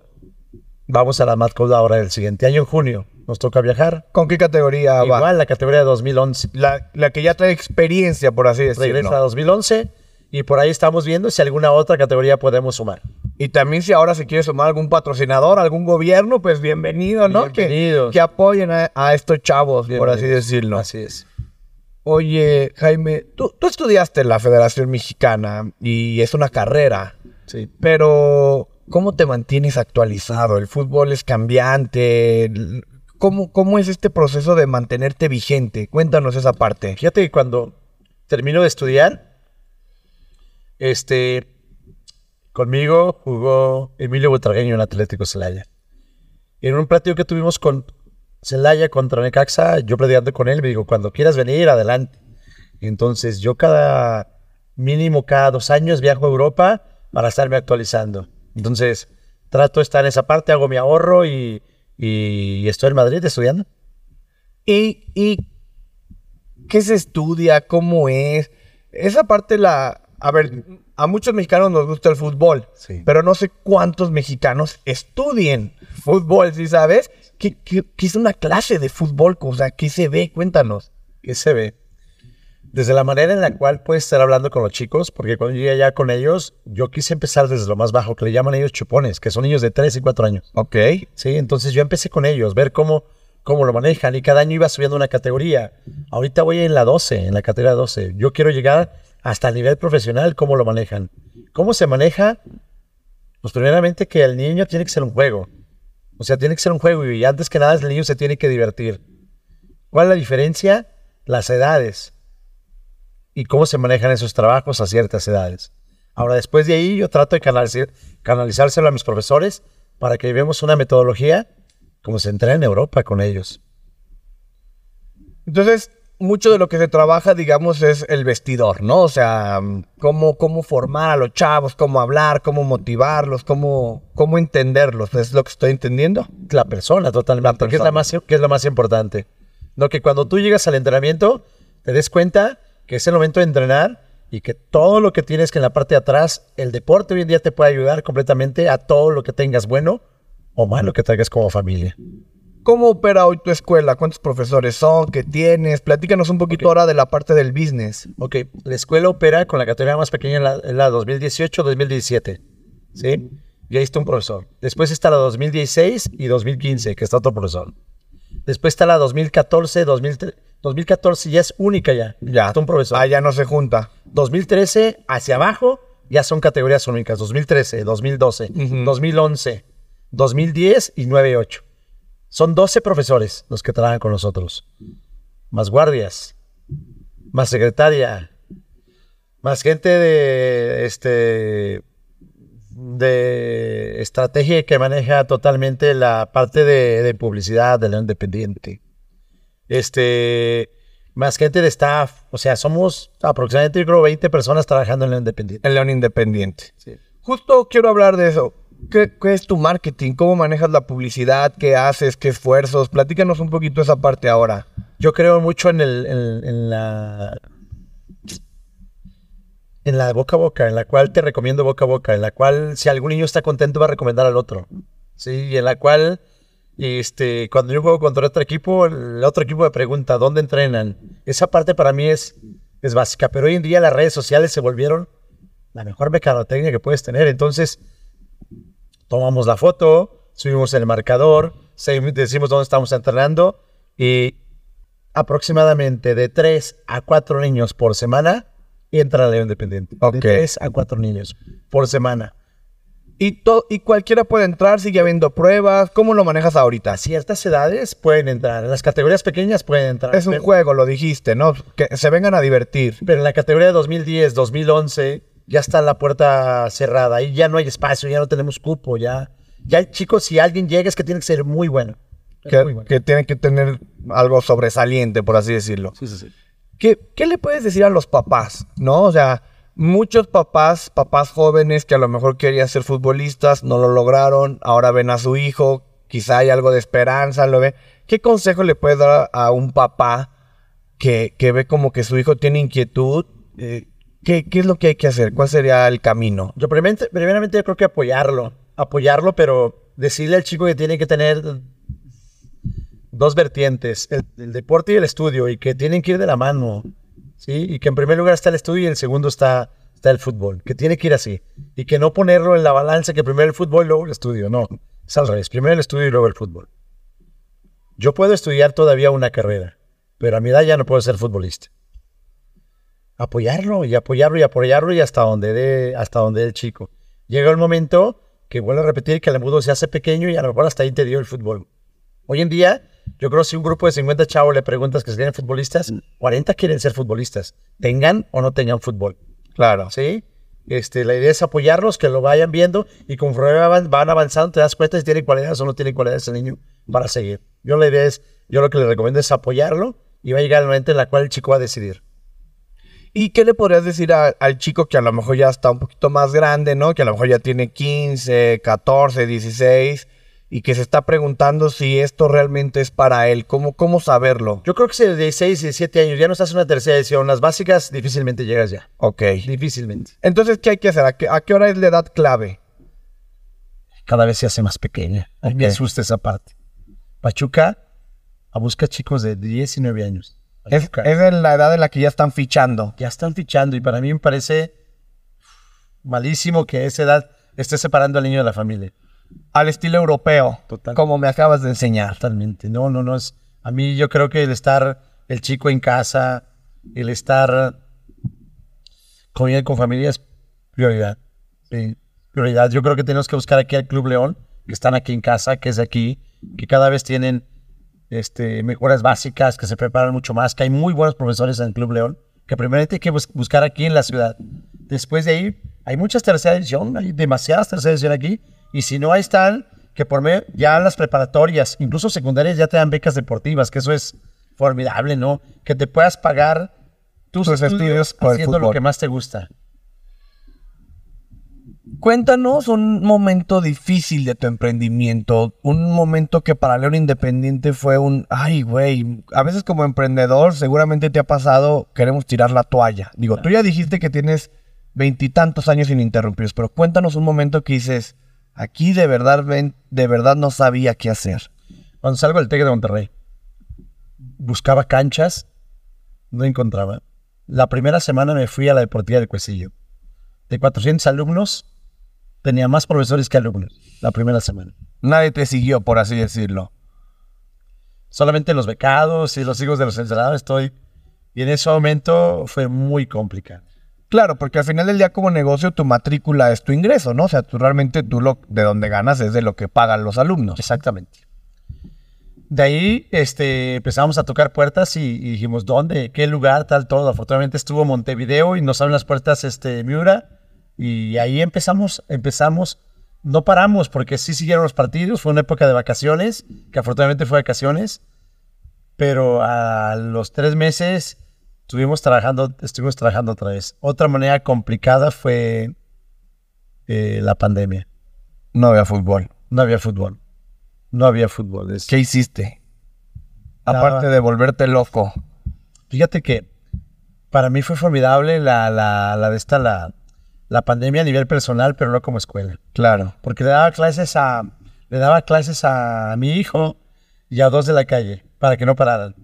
Vamos a la Mad Cup ahora el siguiente año, en junio. Nos toca viajar. ¿Con qué categoría va? Igual, la categoría de 2011. La, la que ya trae experiencia, por así decirlo. Regresa a 2011 y por ahí estamos viendo si alguna otra categoría podemos sumar. Y también si ahora se quiere sumar algún patrocinador, algún gobierno, pues bienvenido, ¿no? Que, que apoyen a, a estos chavos, por así decirlo. Así es. Oye, Jaime, tú, tú estudiaste en la Federación Mexicana y es una carrera, Sí. pero ¿cómo te mantienes actualizado? El fútbol es cambiante. ¿Cómo, cómo es este proceso de mantenerte vigente? Cuéntanos esa parte. Fíjate que cuando termino de estudiar, este, conmigo jugó Emilio Butragueño en Atlético Celaya. En un partido que tuvimos con Celaya contra Necaxa, yo platicando con él, me digo, cuando quieras venir, adelante. Entonces yo cada, mínimo cada dos años viajo a Europa para estarme actualizando. Entonces trato de estar en esa parte, hago mi ahorro y, y estoy en Madrid estudiando. ¿Y, y qué se estudia? ¿Cómo es? Esa parte la... A ver, a muchos mexicanos nos gusta el fútbol, Sí. pero no sé cuántos mexicanos estudien fútbol, ¿sí sabes? ¿Qué, qué, qué es una clase de fútbol? O sea, ¿qué se ve? Cuéntanos. ¿Qué se ve? Desde la manera en la cual puedes estar hablando con los chicos, porque cuando llegué allá con ellos, yo quise empezar desde lo más bajo, que le llaman ellos chupones, que son niños de 3 y 4 años. Ok. Sí, entonces yo empecé con ellos, ver cómo, cómo lo manejan y cada año iba subiendo una categoría. Ahorita voy en la 12, en la categoría 12. Yo quiero llegar hasta el nivel profesional, cómo lo manejan. ¿Cómo se maneja? Pues primeramente que el niño tiene que ser un juego. O sea, tiene que ser un juego y antes que nada el niño se tiene que divertir. ¿Cuál es la diferencia? Las edades y cómo se manejan esos trabajos a ciertas edades. Ahora, después de ahí, yo trato de canalizar, canalizárselo a mis profesores para que llevemos una metodología como se entrena en Europa con ellos. Entonces, mucho de lo que se trabaja, digamos, es el vestidor, ¿no? O sea, cómo, cómo formar a los chavos, cómo hablar, cómo motivarlos, cómo, cómo entenderlos. ¿Es lo que estoy entendiendo? La persona, totalmente. La Que, es la más, que es lo más importante. No, que cuando tú llegas al entrenamiento, te des cuenta que es el momento de entrenar y que todo lo que tienes que en la parte de atrás, el deporte hoy en día te puede ayudar completamente a todo lo que tengas bueno o malo que traigas como familia. ¿Cómo opera hoy tu escuela? ¿Cuántos profesores son? ¿Qué tienes? Platícanos un poquito ahora de la parte del business. Ok, la escuela opera con la categoría más pequeña en la, la 2018-2017. ¿Sí? Y ahí está un profesor. Después está la 2016 y 2015, que está otro profesor. Después está la 2014, 2013. 2014 ya es única ya. Ya. Está un profesor. Ah, ya no se junta. 2013 hacia abajo ya son categorías únicas. 2013, 2012, Ujú. 2011, 2010 y 9 y 8. Son 12 profesores los que trabajan con nosotros. Más guardias, más secretaria, más gente de este de estrategia que maneja totalmente la parte de, de publicidad de León Independiente. Este, más gente de staff. O sea, somos aproximadamente, creo, 20 personas trabajando en León Independiente. El León Independiente. Sí. Justo quiero hablar de eso. ¿Qué, es tu marketing? ¿Cómo manejas la publicidad? ¿Qué haces? ¿Qué esfuerzos? Platícanos un poquito esa parte ahora. Yo creo mucho en, el, en, en la en la boca a boca, en la cual te recomiendo boca a boca, en la cual si algún niño está contento va a recomendar al otro. Sí, y en la cual este, cuando yo juego contra otro equipo, el otro equipo me pregunta dónde entrenan. Esa parte para mí es, es básica, pero hoy en día las redes sociales se volvieron la mejor mercadotecnia que puedes tener. Entonces, tomamos la foto, subimos el marcador, decimos dónde estamos entrenando y aproximadamente de 3 a 4 niños por semana entran a León Independiente. Ok. De 3 a 4 niños por semana. Y, y cualquiera puede entrar, sigue habiendo pruebas. ¿Cómo lo manejas ahorita? Ciertas edades pueden entrar, en las categorías pequeñas pueden entrar. Es un pero, juego, lo dijiste, ¿no? Que se vengan a divertir. pero en la categoría de 2010, 2011 ya está la puerta cerrada, ahí ya no hay espacio, ya no tenemos cupo, ya ya hay chicos, si alguien llega es que tiene que ser muy bueno. Que, Muy bueno. que tener algo sobresaliente, por así decirlo. Sí, sí, sí. ¿Qué, qué le puedes decir a los papás? ¿No? O sea, muchos papás, papás jóvenes que a lo mejor querían ser futbolistas, no lo lograron, ahora ven a su hijo, quizá hay algo de esperanza, lo ve. ¿Qué consejo le puedes dar a, a un papá que, que ve como que su hijo tiene inquietud? Eh, ¿qué, ¿Qué es lo que hay que hacer? ¿Cuál sería el camino? Yo primeramente, primeramente creo que apoyarlo, apoyarlo, pero decirle al chico que tiene que tener dos vertientes, el, el deporte y el estudio, y que tienen que ir de la mano, ¿sí? Y que en primer lugar está el estudio y en segundo está, está el fútbol, que tiene que ir así, y que no ponerlo en la balanza que primero el fútbol y luego el estudio, no, es al revés, primero el estudio y luego el fútbol. Yo puedo estudiar todavía una carrera, pero a mi edad ya no puedo ser futbolista. Apoyarlo y apoyarlo y apoyarlo y hasta donde dé, hasta donde dé el chico. Llega el momento que vuelvo a repetir que el embudo se hace pequeño y a lo mejor hasta ahí te dio el fútbol. Hoy en día, yo creo que si un grupo de 50 chavos le preguntas que se quieren futbolistas, 40 quieren ser futbolistas, tengan o no tengan fútbol. Claro. ¿Sí? Este, la idea es apoyarlos, que lo vayan viendo y conforme van, van avanzando te das cuenta si tiene cualidades o no tiene cualidades el niño para seguir. Yo la idea es, yo lo que le recomiendo es apoyarlo y va a llegar el momento en la cual el chico va a decidir. ¿Y qué le podrías decir a- al chico que a lo mejor ya está un poquito más grande, ¿no? Que a lo mejor ya tiene 15, 14, 16 y que se está preguntando si esto realmente es para él? ¿Cómo, cómo saberlo? Yo creo que si de 16, 17 años ya no estás en una tercera edición, las básicas difícilmente llegas ya. Ok. Difícilmente. Entonces, ¿qué hay que hacer? ¿A qué, a qué hora es la edad clave? Cada vez se hace más pequeña. Me asusta esa parte. Pachuca a busca chicos de 19 años. Es, en la edad en la que ya están fichando. ya están fichando y para mí me parece malísimo que a esa edad esté separando al niño de la familia. Al estilo europeo. Total. Como me acabas de enseñar. Totalmente. No, no, no. Es, a mí yo creo que el estar el chico en casa, el estar con con familia es prioridad. Sí, prioridad. Yo creo que tenemos que buscar aquí al Club León, que están aquí en casa, que es de aquí, que cada vez tienen este, mejoras básicas, que se preparan mucho más, que hay muy buenos profesores en el Club León, que primeramente hay que bus- buscar aquí en la ciudad. Después de ahí, hay muchas tercera edición, hay demasiadas tercera edición aquí, y si no, ahí están, que por medio, ya las preparatorias, incluso secundarias, ya te dan becas deportivas, que eso es formidable, ¿no? Que te puedas pagar tus, estudios, haciendo lo que más te gusta. Cuéntanos un momento difícil de tu emprendimiento, un momento que para León Independiente fue un, ay, güey, a veces como emprendedor seguramente te ha pasado, queremos tirar la toalla. Digo, tú ya dijiste que tienes veintitantos años ininterrumpidos, pero cuéntanos un momento que dices, aquí de verdad, ven- de verdad no sabía qué hacer. Cuando salgo del TEC de Monterrey, buscaba canchas, no encontraba. La primera semana me fui a la Deportiva del Cuecillo. De 400 alumnos, tenía más profesores que alumnos la primera semana. Nadie te siguió, por así decirlo. Solamente los becados y los hijos de los encerrados estoy. Y en ese momento fue muy complicado. Claro, porque al final del día como negocio tu matrícula es tu ingreso, ¿no? O sea, tú realmente tú lo de donde ganas es de lo que pagan los alumnos. Exactamente. De ahí este, empezamos a tocar puertas y, y dijimos, ¿dónde? ¿Qué lugar? Tal, todo. Afortunadamente estuvo Montevideo y nos abren las puertas este, Miura. Y ahí empezamos, empezamos. No paramos porque sí siguieron los partidos. Fue una época de vacaciones, que afortunadamente fue vacaciones. Pero a los tres meses estuvimos trabajando, estuvimos trabajando otra vez. Otra manera complicada fue eh, la pandemia. No había fútbol. No había fútbol. No había fútbol. Es- ¿Qué hiciste? Nada. Aparte de volverte loco. Fíjate que para mí fue formidable la, la, la de esta, la, la pandemia a nivel personal, pero no como escuela. Claro. Porque le daba clases a, le daba clases a mi hijo y a dos de la calle para que no pararan.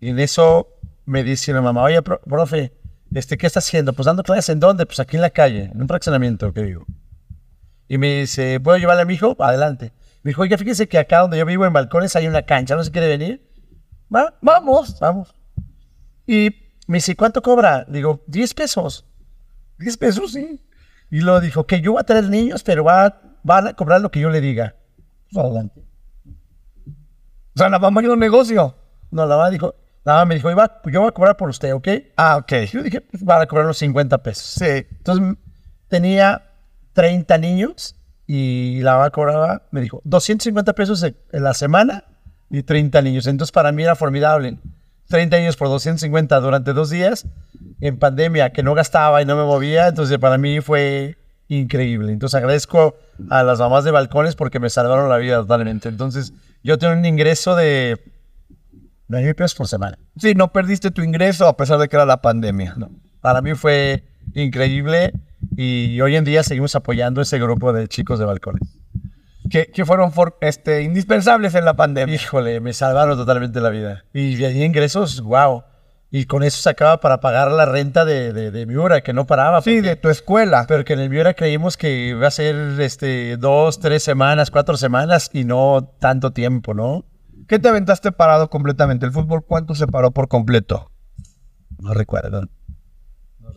Y en eso me dice mi mamá, oye, pro- profe, este, ¿qué está haciendo? Pues dando clases en dónde? Pues aquí en la calle, en un fraccionamiento que vivo. Y me dice, ¿puedo llevarle a mi hijo? Adelante. Me dijo, oiga, fíjese que acá donde yo vivo en balcones hay una cancha, ¿no se quiere venir? Va, vamos, vamos. Y me dice, ¿cuánto cobra? Digo, 10 pesos. 10 pesos, sí. Y luego dijo, que yo voy a traer niños, pero va, van a cobrar lo que yo le diga. Pues adelante. O sea, la mamá hizo un negocio. No, la mamá dijo, la mamá me dijo, "Iba- yo voy a cobrar por usted, ¿ok? Ah, ok. Yo dije, pues van a cobrar los 50 pesos. Sí. Entonces tenía 30 niños y la mamá cobraba, me dijo, 250 pesos en en la semana y 30 niños. Entonces para mí era formidable. 30 niños por 250 durante dos días en pandemia, que no gastaba y no me movía. Entonces para mí fue increíble. Entonces agradezco a las mamás de balcones porque me salvaron la vida totalmente. Entonces yo tengo un ingreso de 9 mil pesos por semana. Sí, no perdiste tu ingreso a pesar de que era la pandemia. No. Para mí fue increíble y hoy en día seguimos apoyando ese grupo de chicos de balcones. Que, que fueron for- este, indispensables en la pandemia. Híjole, me salvaron totalmente la vida. Y de ingresos, wow. Y con eso sacaba para pagar la renta de, de, de Miura, que no paraba. Sí, porque- de tu escuela. Pero que en el Miura creímos que iba a ser este, dos, tres semanas, cuatro semanas y no tanto tiempo, ¿no? ¿Qué te aventaste parado completamente? ¿El fútbol cuánto se paró por completo? No recuerdo.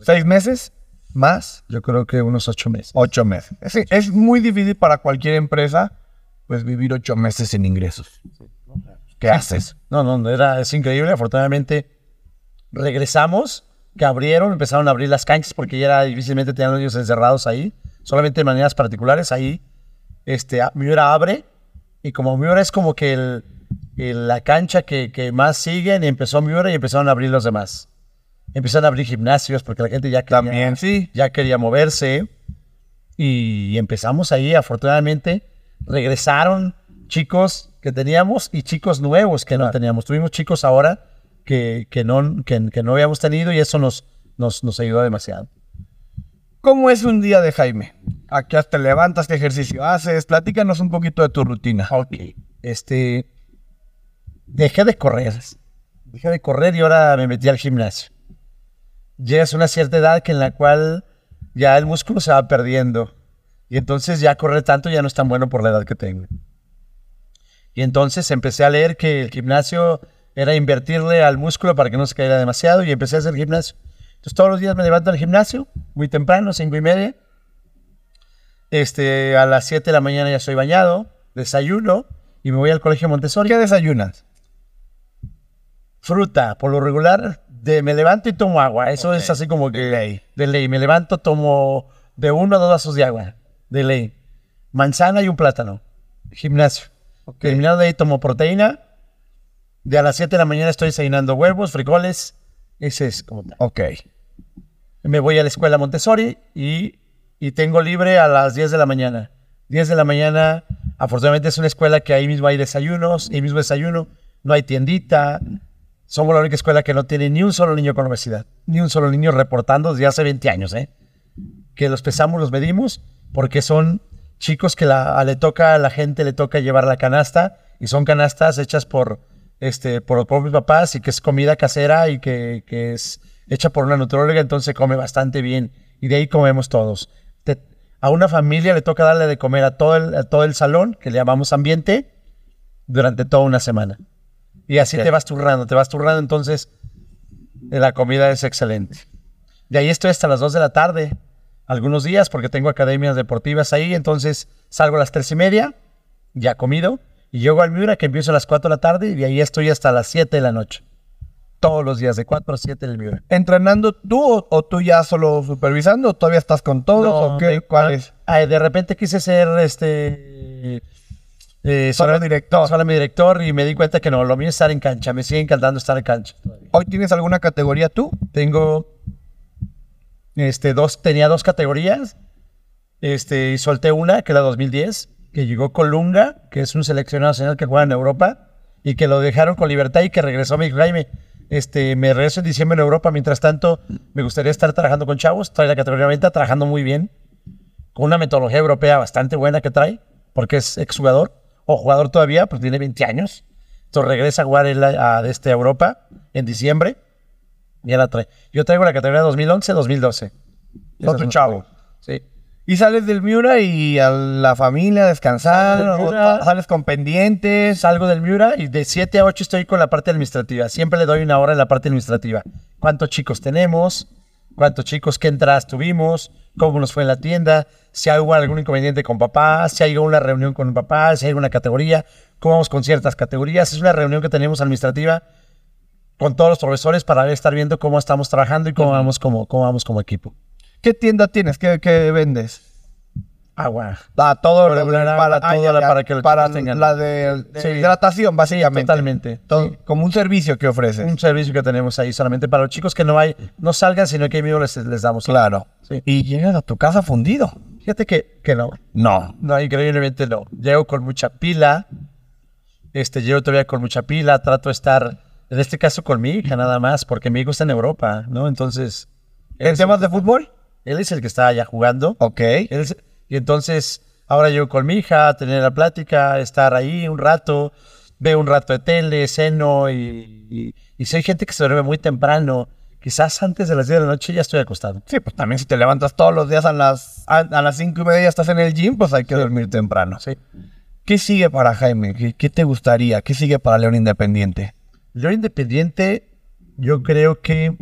¿Seis meses? ¿Más? Yo creo que unos ocho meses. Ocho meses. Sí, es muy difícil para cualquier empresa pues vivir ocho meses sin ingresos. ¿Qué haces? No, no, era, es increíble. Afortunadamente regresamos, que abrieron, empezaron a abrir las canchas porque ya era difícilmente tenían los niños encerrados ahí, solamente de maneras particulares. Ahí, este, Miura abre y como Miura es como que el, el- la cancha que, que más siguen, empezó Miura y empezaron a abrir los demás. Empezaron a abrir gimnasios porque la gente ya quería, También, sí. ya quería moverse y empezamos ahí, afortunadamente, regresaron chicos que teníamos y chicos nuevos que no teníamos. Tuvimos chicos ahora que, que, no, que, que no habíamos tenido y eso nos, nos, nos ayudó demasiado. ¿Cómo es un día de Jaime? ¿A qué te levantas? ¿Qué ejercicio haces? Platícanos un poquito de tu rutina. Ok. Este, dejé de correr. Dejé de correr y ahora me metí al gimnasio. Llegas a una cierta edad que en la cual ya el músculo se va perdiendo. Y entonces ya correr tanto ya no es tan bueno por la edad que tengo. Y entonces empecé a leer que el gimnasio era invertirle al músculo para que no se caiga demasiado y empecé a hacer gimnasio. Entonces todos los días me levanto al gimnasio, muy temprano, cinco y media. Este, a las 7 de la mañana ya estoy bañado, desayuno y me voy al colegio Montessori. ¿Qué desayunas? Fruta, por lo regular, de, me levanto y tomo agua. Eso es así como que De ley. de ley. Me levanto, tomo de uno a dos vasos de agua, de ley. Manzana y un plátano. Gimnasio. Terminado de ahí, tomo proteína De a las 7 de la mañana estoy desayunando huevos, frijoles. Ese es como tal. Ok. Me voy a la escuela Montessori y, y tengo libre a las 10 de la mañana. 10 de la mañana, afortunadamente es una escuela que ahí mismo hay desayunos, ahí mismo desayuno, no hay tiendita. Somos la única escuela que no tiene ni un solo niño con obesidad, ni un solo niño reportando desde hace 20 años, ¿eh? Que los pesamos, los medimos, porque son chicos que la, le toca, a la gente le toca llevar la canasta y son canastas hechas por, este, por los propios papás y que es comida casera y que, es hecha por una nutrióloga, entonces come bastante bien y de ahí comemos todos. A una familia le toca darle de comer a todo a todo el salón, que le llamamos ambiente, durante toda una semana. Y así te vas turrando, te vas turrando, entonces eh, la comida es excelente. De ahí estoy hasta las 2 de la tarde, algunos días, porque tengo academias deportivas ahí, entonces salgo a las 3 y media, ya comido, y llego al Miura, que empiezo a las 4 de la tarde, y de ahí estoy hasta las 7 de la noche. Todos los días, de 4 a 7 en el Miura. ¿Entrenando tú o, o tú ya solo supervisando? ¿O todavía estás con todos? No, ¿O qué? ¿Cuál es? ah, de repente quise ser este. Eh, Solo director. Solo mi director y me di cuenta que no, lo mío es estar en cancha. Me sigue encantando estar en cancha. ¿Hoy tienes alguna categoría tú? Tengo. Este, dos, tenía dos categorías. Este, y solté una, que es la 2010, que llegó Colunga, que es un seleccionado nacional que juega en Europa, y que lo dejaron con libertad y que regresó. Me dijo, Jaime, este, me regreso en diciembre en Europa. Mientras tanto, me gustaría estar trabajando con chavos. Trae la categoría 90, trabajando muy bien, con una metodología europea bastante buena que trae, porque es exjugador, o jugador todavía, pues tiene 20 años. Entonces regresa a jugar él a, a- este, a Europa en diciembre. Ya la trae. Yo traigo la categoría 2011-2012. Otro chavo. Sí. Y sales del Miura y a la familia a descansar. O sales con pendientes. Salgo del Miura y de 7 a 8 estoy con la parte administrativa. Siempre le doy una hora en la parte administrativa. ¿Cuántos chicos tenemos? ¿Cuántos chicos qué entradas tuvimos? ¿Cómo nos fue en la tienda? Si hay algún inconveniente con papá, si hay una reunión con papá, si hay una categoría, cómo vamos con ciertas categorías. Es una reunión que tenemos administrativa con todos los profesores para estar viendo cómo estamos trabajando y cómo vamos como, cómo vamos como equipo. ¿Qué tienda tienes? ¿Qué, qué vendes? Agua. Ah, todo lo- Para- para, para todo todo, la- para que para la de, hidratación, básicamente. Totalmente. Todo- Sí. Como un servicio que ofreces. Un servicio que tenemos ahí solamente para los chicos que no hay, no salgan, sino que mismo les, les damos. Claro. Sí. Y llegas a tu casa fundido. Fíjate que, que no. No. No, increíblemente no. Llego con mucha pila. Este, llego todavía con mucha pila. Trato de estar, en este caso, con mi hija nada más, porque mi hijo está en Europa, ¿no? Entonces, ¿En temas de fútbol? él es el que está allá jugando. Ok. Él es- y entonces, ahora llego con mi hija a tener la plática, estar ahí un rato, veo un rato de tele, ceno y, y, gente que se duerme muy temprano, quizás antes de las 10 de la noche ya estoy acostado. Sí, pues también si te levantas todos los días a las, a, a las cinco y media estás en el gym, pues hay que dormir temprano. Sí. ¿Qué sigue para Jaime? ¿Qué, qué te gustaría? ¿Qué sigue para León Independiente? León Independiente, yo creo que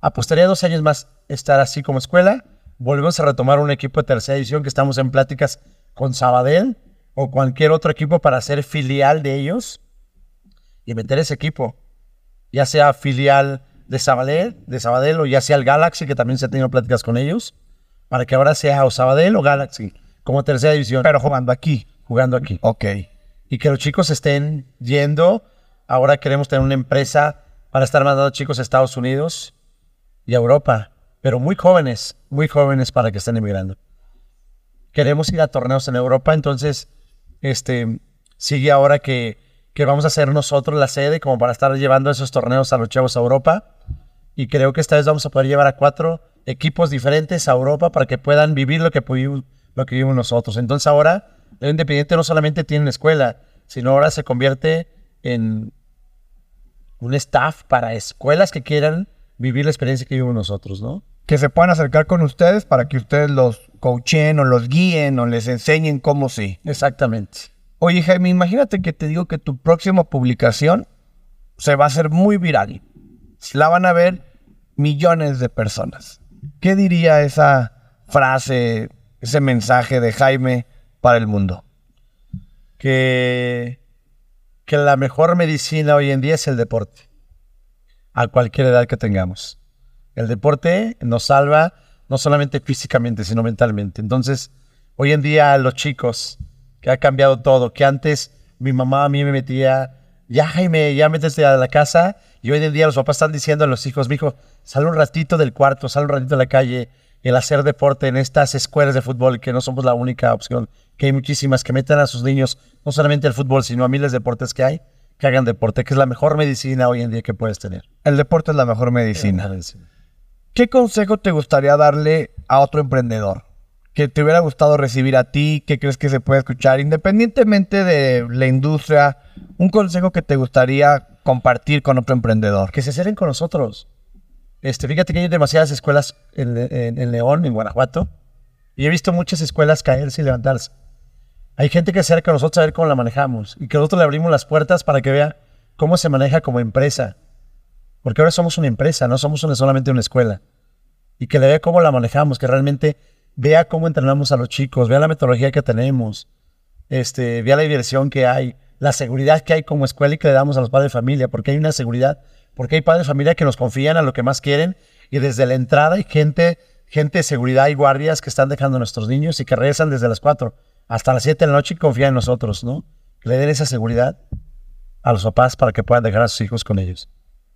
apostaría dos años más estar así como escuela. Volvemos a retomar un equipo de tercera división que estamos en pláticas con Sabadell o cualquier otro equipo para ser filial de ellos y meter ese equipo. Ya sea filial de Sabadell, de Sabadell o ya sea el Galaxy, que también se ha tenido pláticas con ellos, para que ahora sea o Sabadell o Galaxy como tercera división. Pero jugando aquí. jugando aquí Ok. y que los chicos estén yendo. Ahora queremos tener una empresa para estar mandando chicos a Estados Unidos y a Europa, pero muy jóvenes, muy jóvenes para que estén emigrando. Queremos ir a torneos en Europa, entonces este, sigue ahora que, que vamos a ser nosotros la sede como para estar llevando esos torneos a los chavos a Europa. Y creo que esta vez vamos a poder llevar a cuatro equipos diferentes a Europa para que puedan vivir lo que pudimos, lo que vivimos nosotros. Entonces ahora el Independiente no solamente tiene una escuela, sino ahora se convierte en un staff para escuelas que quieran vivir la experiencia que vivimos nosotros, ¿no? Que se puedan acercar con ustedes para que ustedes los coachen o los guíen o les enseñen cómo sí. Exactamente. Oye, Jaime, imagínate que te digo que tu próxima publicación se va a hacer muy viral. La van a ver millones de personas. ¿Qué diría esa frase, ese mensaje de Jaime para el mundo? Que, que la mejor medicina hoy en día es el deporte, a cualquier edad que tengamos. El deporte nos salva no solamente físicamente, sino mentalmente. Entonces, hoy en día los chicos, que ha cambiado todo, que antes mi mamá a mí me metía ya Jaime, ya métete a la casa. Y hoy en día los papás están diciendo a los hijos, hijo, sal un ratito del cuarto, sal un ratito de la calle, el hacer deporte en estas escuelas de fútbol, que no somos la única opción, que hay muchísimas que metan a sus niños, no solamente al fútbol, sino a miles de deportes que hay, que hagan deporte, que es la mejor medicina hoy en día que puedes tener. El deporte es la mejor medicina. ¿Qué consejo te gustaría darle a otro emprendedor? Que te hubiera gustado recibir a ti, ¿qué crees que se puede escuchar? Independientemente de la industria, un consejo que te gustaría compartir con otro emprendedor. Que se acerquen con nosotros. Este, fíjate que hay demasiadas escuelas en, en León, en Guanajuato, y he visto muchas escuelas caerse y levantarse. Hay gente que se acerca a nosotros a ver cómo la manejamos y que nosotros le abrimos las puertas para que vea cómo se maneja como empresa. Porque ahora somos una empresa, no somos solamente una escuela. Y que le vea cómo la manejamos, que realmente vea cómo entrenamos a los chicos, vea la metodología que tenemos, este, vea la diversión que hay, la seguridad que hay como escuela y que le damos a los padres de familia, porque hay una seguridad, porque hay padres de familia que nos confían a lo que más quieren y desde la entrada hay gente, gente de seguridad y guardias que están dejando a nuestros niños y que regresan desde las 4 hasta las 7 de la noche y confían en nosotros, ¿no? Que le den esa seguridad a los papás para que puedan dejar a sus hijos con ellos.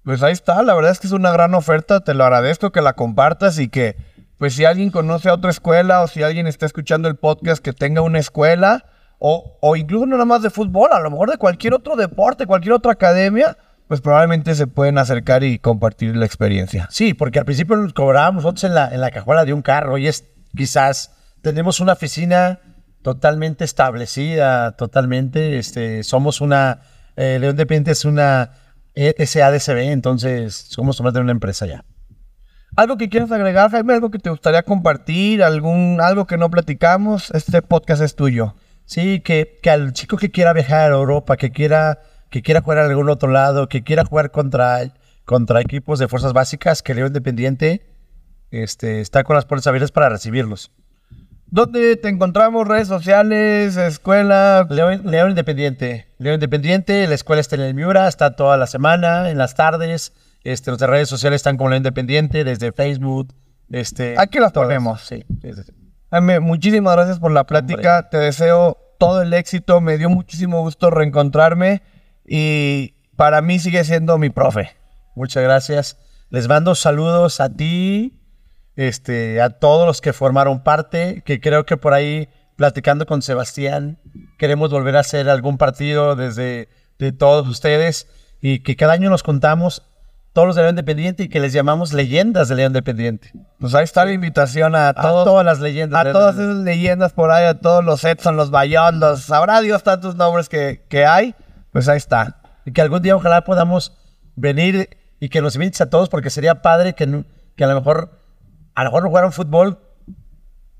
Pues ahí está, la verdad es que es una gran oferta, te lo agradezco que la compartas y que, pues si alguien conoce a otra escuela o si alguien está escuchando el podcast que tenga una escuela o, o incluso no nada más de fútbol, a lo mejor de cualquier otro deporte, cualquier otra academia, pues probablemente se pueden acercar y compartir la experiencia. Sí, porque al principio nos cobrábamos nosotros en la, en la cajuela de un carro y es quizás tenemos una oficina totalmente establecida, totalmente, este, somos una, eh, León Dependiente es una SADCB, entonces somos de una empresa ya. ¿Algo que quieras agregar, Jaime? ¿Algo que te gustaría compartir? ¿Algún, ¿Algo que no platicamos? Este podcast es tuyo. Sí, que, que al chico que quiera viajar a Europa, que quiera, que quiera jugar a algún otro lado, que quiera jugar contra, contra equipos de fuerzas básicas, que León Independiente este, está con las puertas abiertas para recibirlos. ¿Dónde te encontramos? ¿Redes sociales? ¿Escuela? León, León, Independiente. León Independiente, la escuela está en el Miura, está toda la semana, en las tardes. Este, nuestras redes sociales están como León Independiente, desde Facebook. Este, Aquí las ponemos. Sí, Jaime, muchísimas gracias por la plática. Te deseo todo el éxito. Me dio muchísimo gusto reencontrarme y para mí sigue siendo mi profe. Muchas gracias. Les mando saludos a ti, este, a todos los que formaron parte, que creo que por ahí, platicando con Sebastián, queremos volver a hacer algún partido desde de todos ustedes y que cada año nos contamos todos los de León Independiente y que les llamamos leyendas de León Independiente. Pues ahí está la invitación a, todas las leyendas. A todas esas leyendas por ahí, a todos los Edson, los Bayón, los sabrá Dios tantos nombres que, que hay. Pues ahí está. Y que algún día ojalá podamos venir y que nos invites a todos porque sería padre que, que a lo mejor a lo mejor no jugaron fútbol,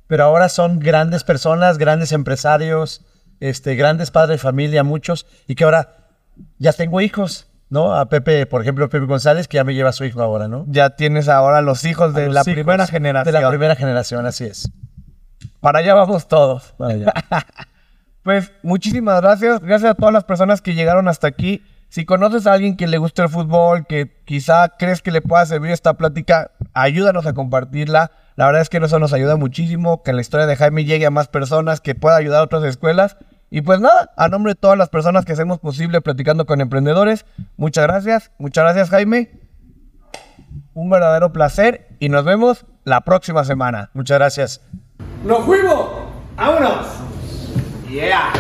pero ahora son grandes personas, grandes empresarios, este, grandes padres de familia, muchos, y que ahora ya tengo hijos, ¿no? A Pepe, por ejemplo, Pepe González, que ya me lleva a su hijo ahora, ¿no? Ya tienes ahora los hijos de la primera generación. De la primera generación, así es. Para allá vamos todos. pues muchísimas gracias. Gracias a todas las personas que llegaron hasta aquí. Si conoces a alguien que le guste el fútbol, que quizá crees que le pueda servir esta plática, ayúdanos a compartirla. La verdad es que eso nos ayuda muchísimo, que la historia de Jaime llegue a más personas, que pueda ayudar a otras escuelas. Y pues nada, a nombre de todas las personas que hacemos posible platicando con emprendedores, muchas gracias. Muchas gracias Jaime. Un verdadero placer y nos vemos la próxima semana. Muchas gracias. ¡Nos fuimos! ¡Vámonos! ¡Yeah!